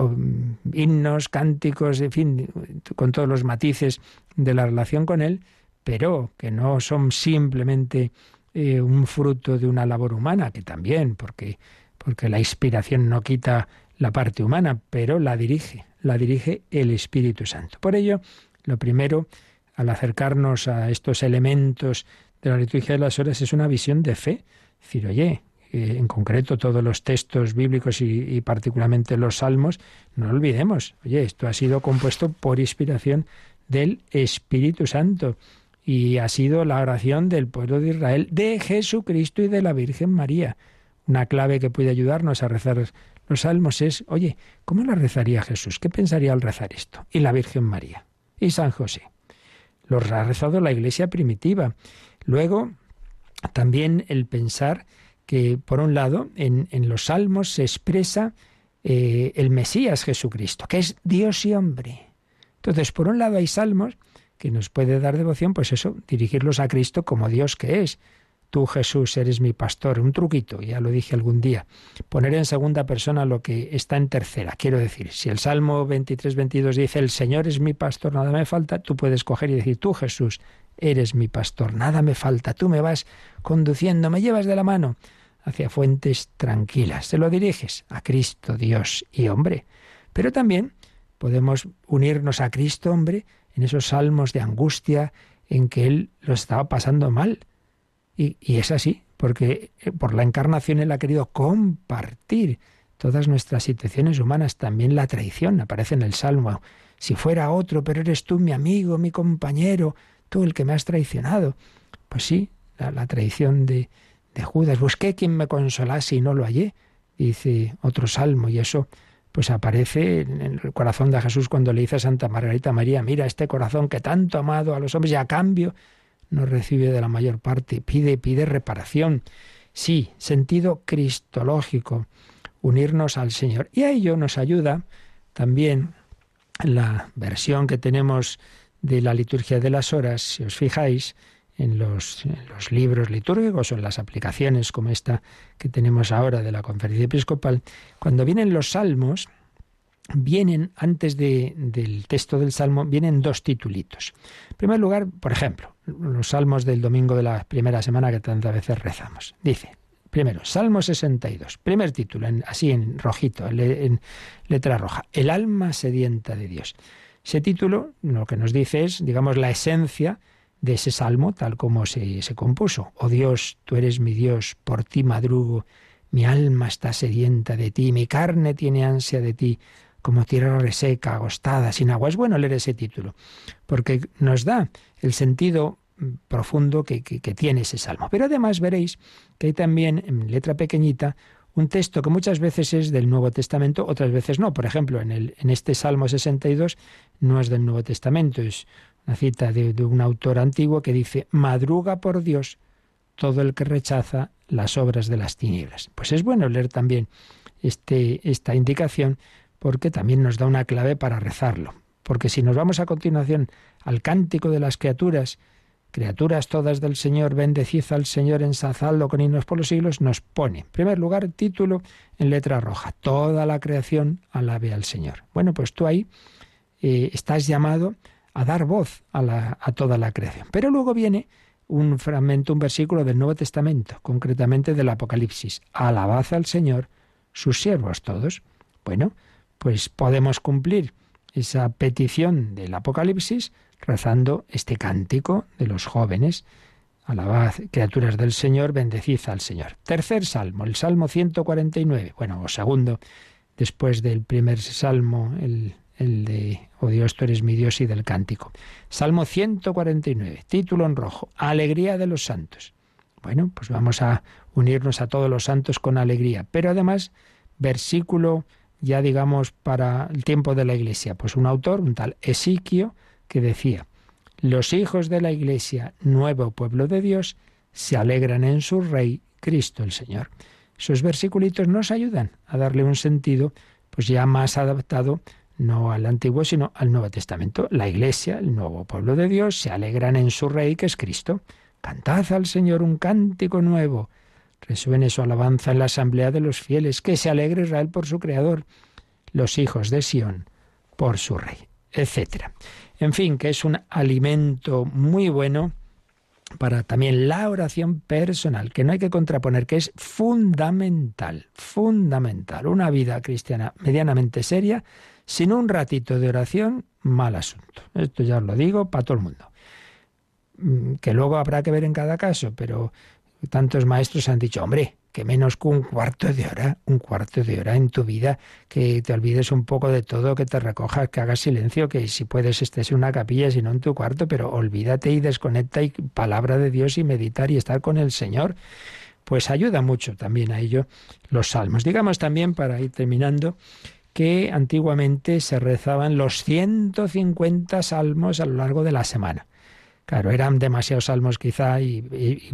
himnos, cánticos, en fin, con todos los matices de la relación con Él, pero que no son simplemente eh, un fruto de una labor humana, que también, porque, porque la inspiración no quita la parte humana, pero la dirige, la dirige el Espíritu Santo. Por ello, lo primero, al acercarnos a estos elementos de la liturgia de las horas, es una visión de fe. Es decir, oye, en concreto todos los textos bíblicos y, particularmente los salmos, no olvidemos. Oye, esto ha sido compuesto por inspiración del Espíritu Santo y ha sido la oración del pueblo de Israel, de Jesucristo y de la Virgen María. Una clave que puede ayudarnos a rezar los salmos es, oye, ¿cómo la rezaría Jesús? ¿Qué pensaría al rezar esto? Y la Virgen María. Y San José. Los ha rezado la iglesia primitiva. Luego, también el pensar que, por un lado, en, los salmos se expresa eh, el Mesías Jesucristo, que es Dios y hombre. Entonces, por un lado hay salmos que nos puede dar devoción, pues eso, dirigirlos a Cristo como Dios que es. Tú, Jesús, eres mi pastor. Un truquito, ya lo dije algún día. Poner en segunda persona lo que está en tercera. Quiero decir, si el Salmo 23, 22 dice, el Señor es mi pastor, nada me falta, tú puedes coger y decir, tú, Jesús, eres mi pastor, nada me falta, tú me vas conduciendo, me llevas de la mano hacia fuentes tranquilas. Se lo diriges a Cristo, Dios y hombre. Pero también podemos unirnos a Cristo, hombre, en esos salmos de angustia en que Él lo estaba pasando mal y, es así, porque eh, por la encarnación Él ha querido compartir todas nuestras situaciones humanas, también la traición, aparece en el Salmo. Si fuera otro, pero eres tú mi amigo, mi compañero, tú el que me has traicionado. Pues sí, la, traición de, de, Judas. Busqué quien me consolase y no lo hallé, dice otro salmo, y eso pues aparece en el corazón de Jesús cuando le dice a Santa Margarita María, mira este corazón que tanto ha amado a los hombres y a cambio no recibe de la mayor parte, pide, pide reparación. Sí, sentido cristológico, unirnos al Señor. Y a ello nos ayuda también la versión que tenemos de la liturgia de las horas, si os fijáis, en los, en los, libros litúrgicos o en las aplicaciones como esta que tenemos ahora de la conferencia episcopal, cuando vienen los salmos, vienen, antes del texto del Salmo, vienen dos titulitos. En primer lugar, por ejemplo, los salmos del domingo de la primera semana que tantas veces rezamos. Dice, primero, Salmo 62, primer título, así en rojito, en letra roja, El alma sedienta de Dios. Ese título lo que nos dice es, digamos, la esencia de ese salmo tal como se, se compuso. Oh Dios, tú eres mi Dios, por ti madrugo, mi alma está sedienta de ti, mi carne tiene ansia de ti como tierra reseca, agostada, sin agua. Es bueno leer ese título, porque nos da el sentido profundo que, tiene ese salmo. Pero además veréis que hay también en letra pequeñita un texto que muchas veces es del Nuevo Testamento, otras veces no. Por ejemplo, en este Salmo 62 no es del Nuevo Testamento, es una cita de, de un autor antiguo que dice, madruga por Dios todo el que rechaza las obras de las tinieblas. Pues es bueno leer también este, esta indicación porque también nos da una clave para rezarlo. Porque si nos vamos a continuación al cántico de las criaturas, criaturas todas del Señor, bendecid al Señor, ensazadlo con himnos por los siglos, nos pone, en primer lugar, título en letra roja, toda la creación alabe al Señor. Bueno, pues tú ahí eh, estás llamado a dar voz a, a toda la creación. Pero luego viene un fragmento, un versículo del Nuevo Testamento, concretamente del Apocalipsis. Alabad al Señor, sus siervos todos. Bueno, pues podemos cumplir esa petición del Apocalipsis rezando este cántico de los jóvenes. Alabad, criaturas del Señor, bendecid al Señor. Tercer salmo, el Salmo 149. Bueno, o segundo, después del primer salmo, el, el de Oh Dios, tú eres mi Dios y del cántico. Salmo 149, título en rojo, Alegría de los santos. Bueno, pues vamos a unirnos a todos los santos con alegría, pero además, versículo ya digamos para el tiempo de la Iglesia, pues un autor, un tal Esiquio, que decía, los hijos de la Iglesia, nuevo pueblo de Dios, se alegran en su Rey, Cristo el Señor. Esos versículos nos ayudan a darle un sentido, pues ya más adaptado no al Antiguo, sino al Nuevo Testamento. La Iglesia, el nuevo pueblo de Dios, se alegran en su Rey, que es Cristo. Cantad al Señor un cántico nuevo Resuene su alabanza en la asamblea de los fieles, que se alegre Israel por su Creador, los hijos de Sión por su Rey, etc. En fin, que es un alimento muy bueno para también la oración personal, que no hay que contraponer, que es fundamental, fundamental. Una vida cristiana medianamente seria, sin un ratito de oración, mal asunto. Esto ya os lo digo para todo el mundo. Mm, que luego habrá que ver en cada caso, pero tantos maestros han dicho, hombre, que menos que un cuarto de hora, un cuarto de hora en tu vida, que te olvides un poco de todo, que te recojas, que hagas silencio, que si puedes estés en una capilla, si no en tu cuarto, pero olvídate y desconecta y palabra de Dios y meditar y estar con el Señor. Pues ayuda mucho también a ello los salmos. Digamos también, para ir terminando, que antiguamente se rezaban los 150 salmos a lo largo de la semana. Claro, eran demasiados salmos quizá y,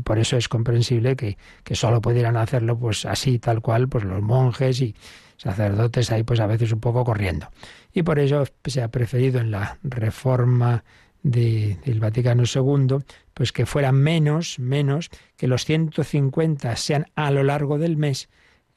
por eso es comprensible que, que, solo pudieran hacerlo pues así, tal cual, pues los monjes y sacerdotes ahí pues a veces un poco corriendo. Y por eso se ha preferido en la reforma del Vaticano II, pues que fueran menos, menos, que los 150 sean a lo largo del mes,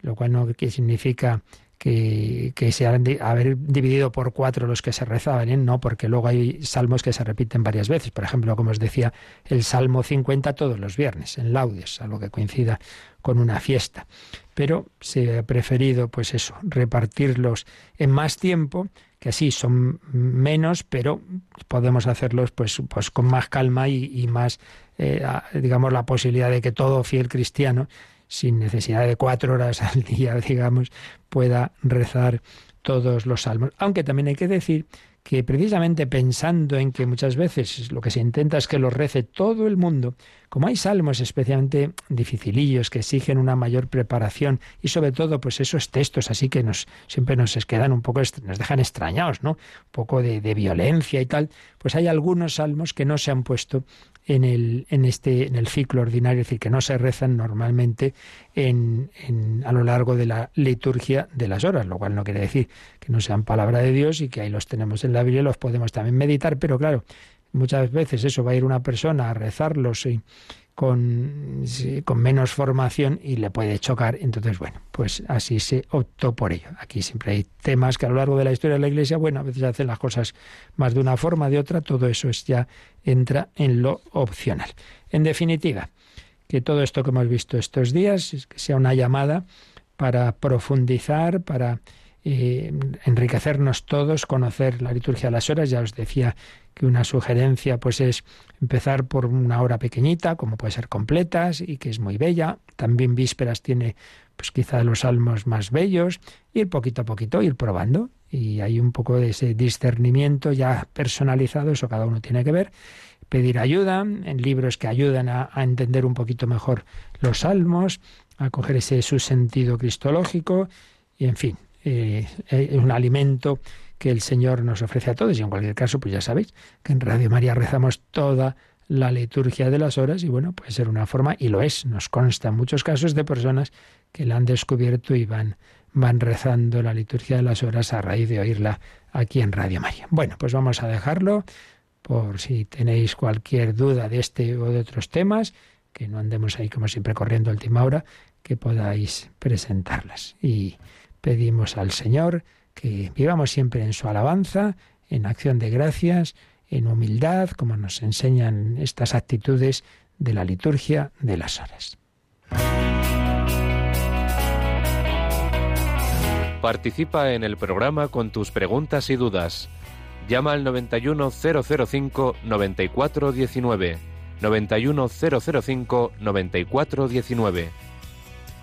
lo cual no significa que, que se han de haber dividido por cuatro los que se rezaban, ¿eh? no, porque luego hay salmos que se repiten varias veces. Por ejemplo, como os decía, el Salmo 50 todos los viernes, en laudes, algo que coincida con una fiesta. Pero se ha preferido, pues eso, repartirlos en más tiempo, que así son menos, pero podemos hacerlos pues, pues con más calma y, más, eh, digamos, la posibilidad de que todo fiel cristiano sin necesidad de cuatro horas al día, digamos, pueda rezar todos los salmos. Aunque también hay que decir que precisamente pensando en que muchas veces lo que se intenta es que los rece todo el mundo, como hay salmos especialmente dificilillos que exigen una mayor preparación y sobre todo pues esos textos así que nos siempre nos quedan un poco nos dejan extrañados, ¿no? Un poco de, de violencia y tal, pues hay algunos salmos que no se han puesto en el, en este, en el ciclo ordinario, es decir, que no se rezan normalmente en, a lo largo de la liturgia de las horas, lo cual no quiere decir que no sean palabra de Dios y que ahí los tenemos en la Biblia y los podemos también meditar, pero claro, muchas veces eso va a ir una persona a rezarlos y con, con menos formación y le puede chocar. Entonces, bueno, pues así se optó por ello. Aquí siempre hay temas que a lo largo de la historia de la Iglesia, bueno, a veces hacen las cosas más de una forma, de otra, todo eso es ya entra en lo opcional. En definitiva, que todo esto que hemos visto estos días que sea una llamada para profundizar, para eh, enriquecernos todos, conocer la liturgia de las horas. Ya os decía que una sugerencia pues es empezar por una hora pequeñita, como puede ser completas y que es muy bella. También vísperas tiene pues quizá los salmos más bellos, ir poquito a poquito, ir probando y hay un poco de ese discernimiento ya personalizado, eso cada uno tiene que ver. Pedir ayuda en libros que ayudan a, entender un poquito mejor los salmos, a coger ese su sentido cristológico y en fin, eh, es un alimento que el Señor nos ofrece a todos. Y en cualquier caso, pues ya sabéis que en Radio María rezamos toda la liturgia de las horas y bueno, puede ser una forma, y lo es, nos consta en muchos casos de personas que la han descubierto y van, van rezando la liturgia de las horas a raíz de oírla aquí en Radio María. Bueno, pues vamos a dejarlo por si tenéis cualquier duda de este o de otros temas, que no andemos ahí como siempre corriendo última hora, que podáis presentarlas. Y pedimos al Señor que vivamos siempre en su alabanza, en acción de gracias, en humildad, como nos enseñan estas actitudes de la liturgia de las horas. Participa en el programa con tus preguntas y dudas. Llama al 91005 9419.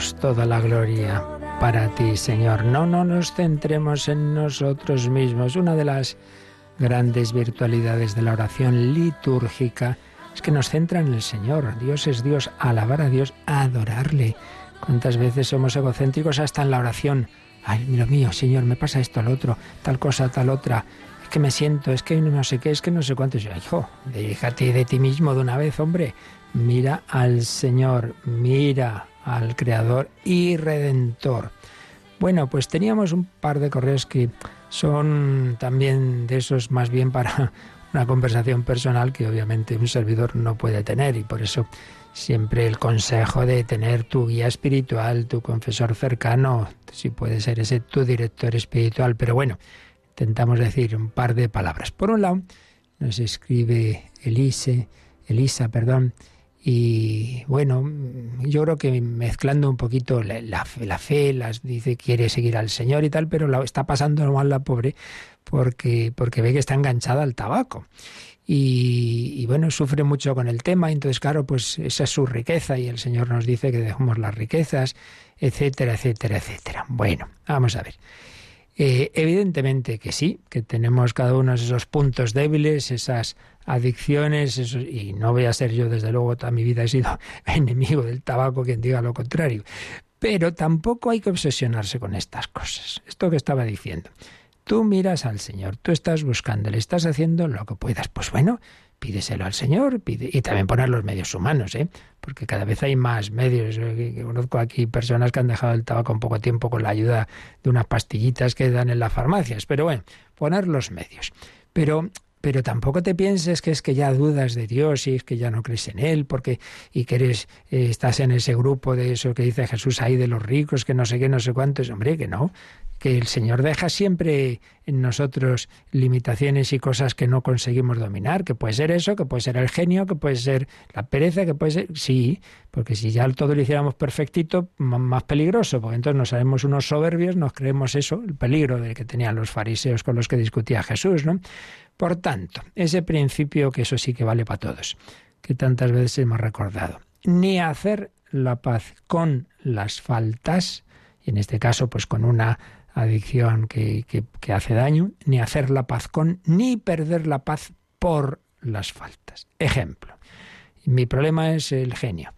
toda la gloria para ti, Señor. No, no nos centremos en nosotros mismos. Una de las grandes virtualidades de la oración litúrgica es que nos centra en el Señor. Dios es Dios, alabar a Dios, adorarle. ¿Cuántas veces somos egocéntricos hasta en la oración? Ay, lo mío, Señor, me pasa esto, al otro, tal cosa, tal otra. Es que me siento, es que no sé qué, es que no sé cuánto. Yo, hijo, déjate de ti mismo de una vez, hombre. Mira al Señor, mira al Creador y Redentor. Bueno, pues teníamos un par de correos que son también de esos más bien para una conversación personal que obviamente un servidor no puede tener y por eso siempre el consejo de tener tu guía espiritual, tu confesor cercano, si puede ser ese tu director espiritual, pero bueno, intentamos decir un par de palabras. Por un lado, nos escribe Elise, Elisa, perdón, y bueno, yo creo que mezclando un poquito la, fe, las dice quiere seguir al Señor y tal, pero está pasando mal la pobre porque, porque ve que está enganchada al tabaco. Y, y, bueno, sufre mucho con el tema, entonces claro, pues esa es su riqueza y el Señor nos dice que dejemos las riquezas, etcétera, etcétera, etcétera. Bueno, vamos a ver. Eh, evidentemente que sí, que tenemos cada uno esos puntos débiles, esas adicciones, y no voy a ser yo, desde luego, toda mi vida he sido enemigo del tabaco, quien diga lo contrario. Pero tampoco hay que obsesionarse con estas cosas. Esto que estaba diciendo. Tú miras al Señor, tú estás buscando, le estás haciendo lo que puedas. Pues bueno, pídeselo al Señor y también poner los medios humanos, ¿eh? porque cada vez hay más medios. conozco aquí personas que han dejado el tabaco un poco tiempo con la ayuda de unas pastillitas que dan en las farmacias. Pero bueno, poner los medios. Pero pero tampoco te pienses que es que ya dudas de Dios y es que ya no crees en Él, porque y que eres, eh, estás en ese grupo de eso que dice Jesús ahí de los ricos, que no sé qué, no sé cuántos, hombre, que no, que el Señor deja siempre en nosotros limitaciones y cosas que no conseguimos dominar, que puede ser eso, que puede ser el genio, que puede ser la pereza, que puede ser, sí, porque si ya todo lo hiciéramos perfectito, más peligroso, porque entonces nos haremos unos soberbios, nos creemos eso, el peligro de que tenían los fariseos con los que discutía Jesús, ¿no? Por tanto, ese principio que eso sí que vale para todos, que tantas veces hemos recordado, ni hacer la paz con las faltas, y en este caso pues con una adicción que, que, hace daño, ni hacer la paz con, ni perder la paz por las faltas. Ejemplo, mi problema es el genio.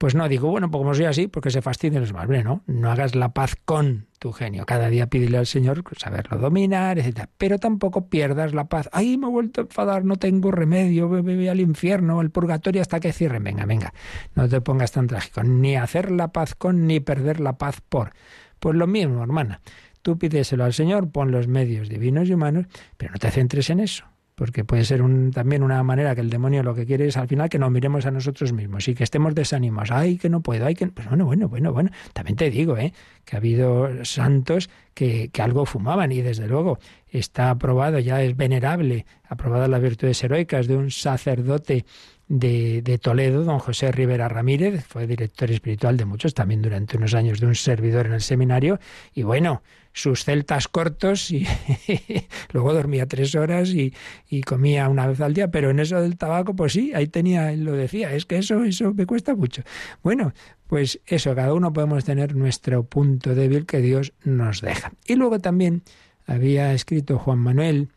Pues no, digo, bueno, pues como soy así, porque se fastidien los más. no, no hagas la paz con tu genio. Cada día pídele al Señor saberlo dominar, etc. Pero tampoco pierdas la paz. Ay, me he vuelto a enfadar, no tengo remedio, voy al infierno, al purgatorio hasta que cierren. Venga, venga, no te pongas tan trágico. Ni hacer la paz con, ni perder la paz por. Pues lo mismo, hermana. Tú pídeselo al Señor, pon los medios divinos y humanos, pero no te centres en eso porque puede ser un, también una manera que el demonio lo que quiere es al final que nos miremos a nosotros mismos y que estemos desanimados. Ay, que no puedo, ay, que... Pues bueno, bueno, bueno, bueno. También te digo, ¿eh? que ha habido santos que, que algo fumaban y desde luego está aprobado, ya es venerable, aprobada las virtudes heroicas de un sacerdote de, de, Toledo, don José Rivera Ramírez, fue director espiritual de muchos, también durante unos años de un servidor en el seminario, y bueno, sus celtas cortos y luego dormía tres horas y, comía una vez al día, pero en eso del tabaco, pues sí, ahí tenía, lo decía, es que eso, eso me cuesta mucho. Bueno, pues eso, cada uno podemos tener nuestro punto débil que Dios nos deja. Y luego también había escrito Juan Manuel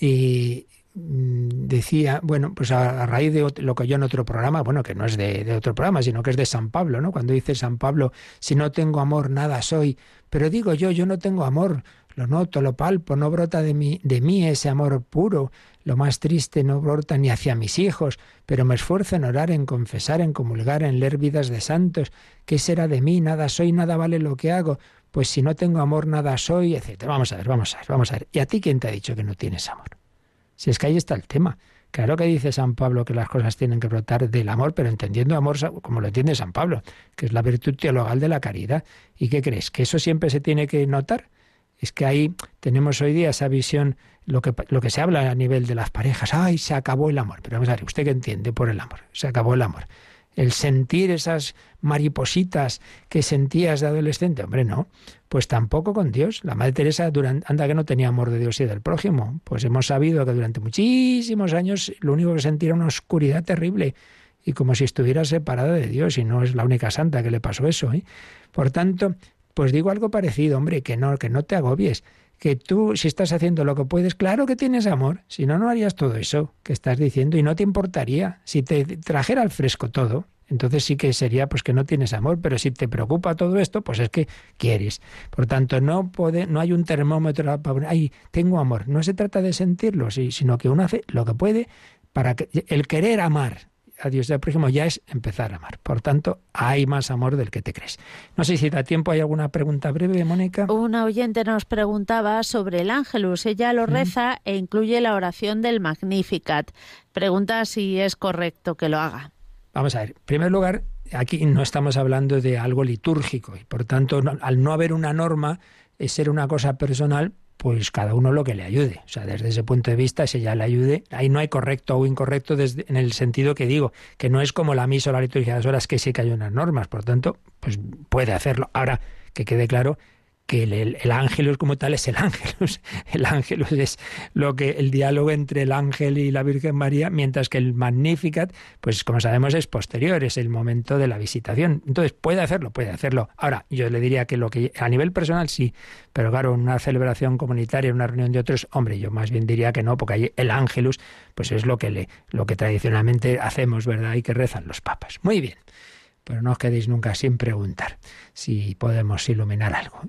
y, decía, bueno, pues a, raíz de lo que yo en otro programa, bueno, que no es de, otro programa, sino que es de San Pablo, ¿no? Cuando dice San Pablo, si no tengo amor, nada soy. Pero digo yo, yo no tengo amor, lo noto, lo palpo, no brota de mí, de mí ese amor puro. Lo más triste no brota ni hacia mis hijos, pero me esfuerzo en orar, en confesar, en comulgar, en leer vidas de santos. ¿Qué será de mí? Nada soy, nada vale lo que hago. Pues si no tengo amor, nada soy, etc. Vamos a ver, vamos a ver, vamos a ver. ¿Y a ti quién te ha dicho que no tienes amor? Si es que ahí está el tema. Claro que dice San Pablo que las cosas tienen que brotar del amor, pero entendiendo amor como lo entiende San Pablo, que es la virtud teologal de la caridad. ¿Y qué crees? ¿Que eso siempre se tiene que notar? Es que ahí tenemos hoy día esa visión, lo que, lo que se habla a nivel de las parejas, ay, se acabó el amor. Pero vamos a ver, ¿usted qué entiende por el amor? Se acabó el amor el sentir esas maripositas que sentías de adolescente. Hombre, no, pues tampoco con Dios. La Madre Teresa anda que no tenía amor de Dios y del prójimo. Pues hemos sabido que durante muchísimos años lo único que sentía era una oscuridad terrible y como si estuviera separada de Dios y no es la única santa que le pasó eso. ¿eh? Por tanto, pues digo algo parecido, hombre, que no, que no te agobies, que tú si estás haciendo lo que puedes, claro que tienes amor, si no, no harías todo eso que estás diciendo y no te importaría si te trajera al fresco todo. Entonces sí que sería pues que no tienes amor, pero si te preocupa todo esto, pues es que quieres. Por tanto, no puede, no hay un termómetro para ay, tengo amor. No se trata de sentirlo, sino que uno hace lo que puede para que el querer amar a Dios del prójimo ya es empezar a amar. Por tanto, hay más amor del que te crees. No sé si da tiempo, ¿hay alguna pregunta breve, Mónica? Una oyente nos preguntaba sobre el ángelus. Ella lo reza e incluye la oración del Magnificat. Pregunta si es correcto que lo haga. Vamos a ver. En primer lugar, aquí no estamos hablando de algo litúrgico y por tanto, al no haber una norma, es ser una cosa personal, pues cada uno lo que le ayude. O sea, desde ese punto de vista, si ya le ayude, ahí no hay correcto o incorrecto desde, en el sentido que digo, que no es como la misa o la liturgia de las horas, que sí que hay unas normas, por tanto, pues puede hacerlo. Ahora, que quede claro que el, el, ángelus como tal es el ángelus. El ángelus es lo que el diálogo entre el ángel y la Virgen María, mientras que el Magnificat, pues como sabemos es posterior, es el momento de la visitación. Entonces, puede hacerlo, puede hacerlo. Ahora, yo le diría que lo que a nivel personal sí, pero claro, una celebración comunitaria, una reunión de otros, hombre, yo más bien diría que no, porque ahí el ángelus, pues es lo que le, lo que tradicionalmente hacemos, ¿verdad? Y que rezan los papas. Muy bien. Pero no os quedéis nunca sin preguntar si podemos iluminar algo.